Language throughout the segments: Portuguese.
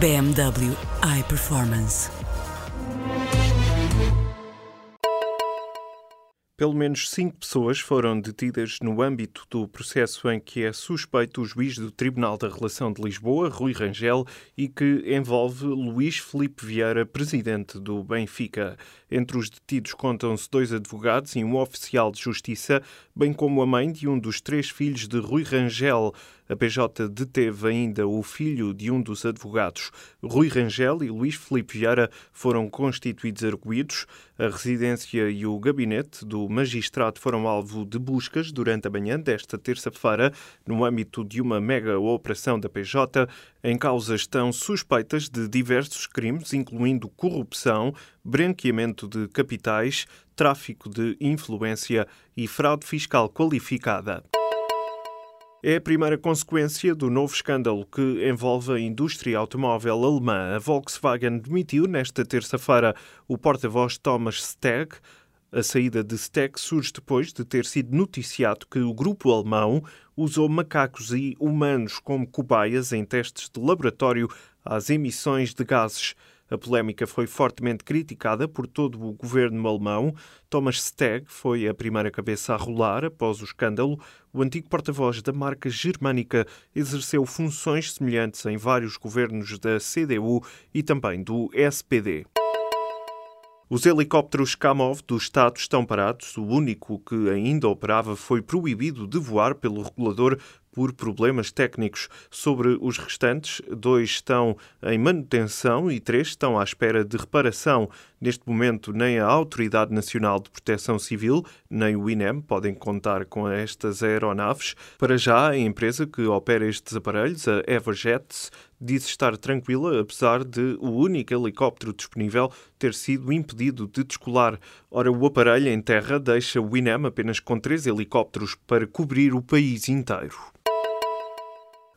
BMW iPerformance. Pelo menos cinco pessoas foram detidas no âmbito do processo em que é suspeito o juiz do Tribunal da Relação de Lisboa, Rui Rangel, e que envolve Luís Felipe Vieira, presidente do Benfica. Entre os detidos contam-se dois advogados e um oficial de justiça, bem como a mãe de um dos três filhos de Rui Rangel. A PJ deteve ainda o filho de um dos advogados. Rui Rangel e Luís Felipe Vieira foram constituídos arguídos. A residência e o gabinete do magistrado foram alvo de buscas durante a manhã desta terça-feira, no âmbito de uma mega operação da PJ. Em causa estão suspeitas de diversos crimes, incluindo corrupção, branqueamento de capitais, tráfico de influência e fraude fiscal qualificada é a primeira consequência do novo escândalo que envolve a indústria automóvel alemã. A Volkswagen demitiu nesta terça-feira o porta-voz Thomas Steg. A saída de Steg surge depois de ter sido noticiado que o grupo alemão usou macacos e humanos como cobaias em testes de laboratório às emissões de gases. A polémica foi fortemente criticada por todo o governo alemão. Thomas Steg foi a primeira cabeça a rolar após o escândalo. O antigo porta-voz da marca germânica exerceu funções semelhantes em vários governos da CDU e também do SPD. Os helicópteros Kamov do Estado estão parados. O único que ainda operava foi proibido de voar pelo regulador por problemas técnicos. Sobre os restantes, dois estão em manutenção e três estão à espera de reparação. Neste momento, nem a Autoridade Nacional de Proteção Civil, nem o INEM podem contar com estas aeronaves. Para já, a empresa que opera estes aparelhos, a Everjets, diz estar tranquila, apesar de o único helicóptero disponível ter sido impedido de descolar. Ora, o aparelho em terra deixa o INEM apenas com três helicópteros para cobrir o país inteiro.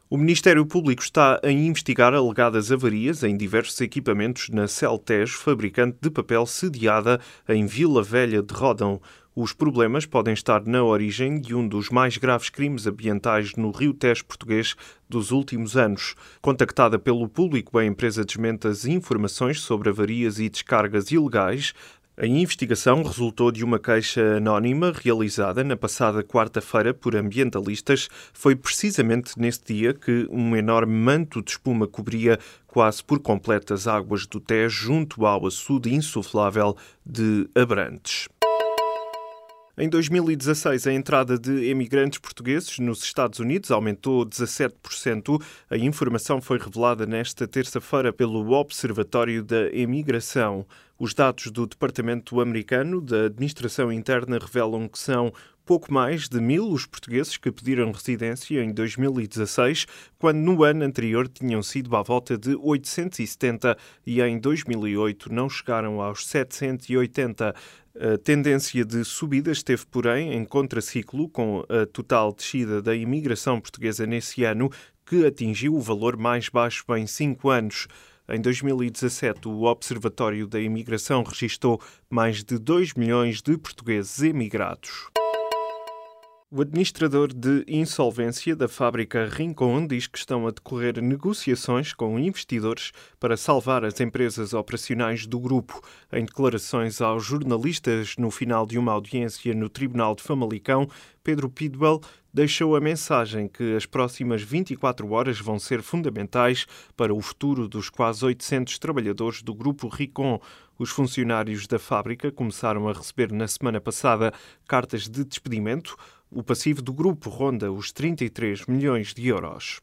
O Ministério Público está a investigar alegadas avarias em diversos equipamentos na Celtes, fabricante de papel sediada em Vila Velha de Rodão. Os problemas podem estar na origem de um dos mais graves crimes ambientais no Rio Tejo português dos últimos anos. Contactada pelo público, a empresa desmente as informações sobre avarias e descargas ilegais. A investigação resultou de uma queixa anónima realizada na passada quarta-feira por ambientalistas. Foi precisamente neste dia que um enorme manto de espuma cobria quase por completo as águas do Tejo junto ao açude insuflável de Abrantes. Em 2016, a entrada de emigrantes portugueses nos Estados Unidos aumentou 17%. A informação foi revelada nesta terça-feira pelo Observatório da Emigração. Os dados do Departamento Americano da Administração Interna revelam que são pouco mais de mil os portugueses que pediram residência em 2016, quando no ano anterior tinham sido à volta de 870 e em 2008 não chegaram aos 780. A tendência de subida esteve, porém, em contraciclo com a total descida da imigração portuguesa nesse ano, que atingiu o valor mais baixo em cinco anos. Em 2017, o Observatório da Imigração registrou mais de 2 milhões de portugueses emigrados. O administrador de insolvência da fábrica Rincon diz que estão a decorrer negociações com investidores para salvar as empresas operacionais do grupo. Em declarações aos jornalistas no final de uma audiência no Tribunal de Famalicão, Pedro Pidwell deixou a mensagem que as próximas 24 horas vão ser fundamentais para o futuro dos quase 800 trabalhadores do grupo Ricon. Os funcionários da fábrica começaram a receber na semana passada cartas de despedimento o passivo do grupo ronda os 33 milhões de euros.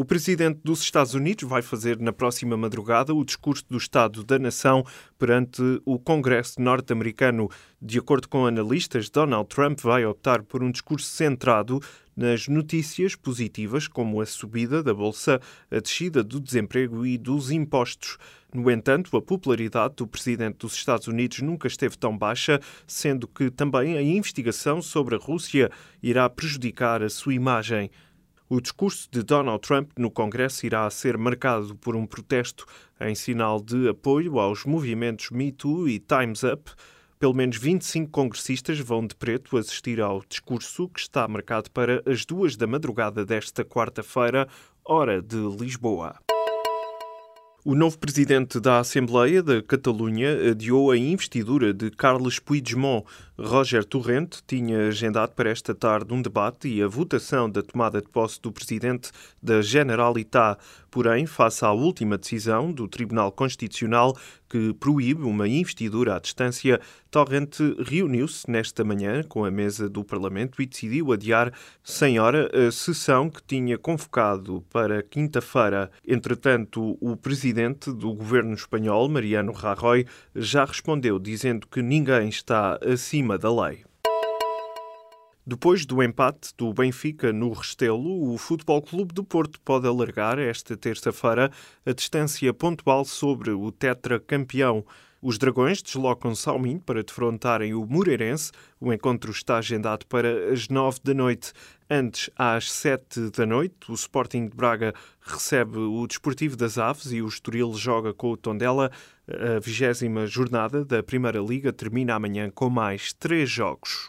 O presidente dos Estados Unidos vai fazer na próxima madrugada o discurso do Estado da Nação perante o Congresso norte-americano. De acordo com analistas, Donald Trump vai optar por um discurso centrado nas notícias positivas, como a subida da bolsa, a descida do desemprego e dos impostos. No entanto, a popularidade do presidente dos Estados Unidos nunca esteve tão baixa, sendo que também a investigação sobre a Rússia irá prejudicar a sua imagem. O discurso de Donald Trump no Congresso irá ser marcado por um protesto em sinal de apoio aos movimentos Me Too e Time's Up. Pelo menos 25 congressistas vão de preto assistir ao discurso que está marcado para as duas da madrugada desta quarta-feira, hora de Lisboa. O novo presidente da Assembleia da Catalunha adiou a investidura de Carles Puigdemont. Roger Torrente tinha agendado para esta tarde um debate e a votação da tomada de posse do presidente da Generalitat. Porém, face à última decisão do Tribunal Constitucional que proíbe uma investidura à distância, Torrente reuniu-se nesta manhã com a mesa do Parlamento e decidiu adiar sem hora a sessão que tinha convocado para quinta-feira. Entretanto, o presidente do governo espanhol, Mariano Rajoy, já respondeu dizendo que ninguém está acima da lei. Depois do empate do Benfica no Restelo, o Futebol Clube do Porto pode alargar esta terça-feira a distância pontual sobre o tetracampeão. Os Dragões deslocam-se ao Minho para defrontarem o Moreirense. O encontro está agendado para as nove da noite. Antes, às sete da noite, o Sporting de Braga recebe o Desportivo das Aves e o Estoril joga com o Tondela. A vigésima jornada da Primeira Liga termina amanhã com mais três jogos.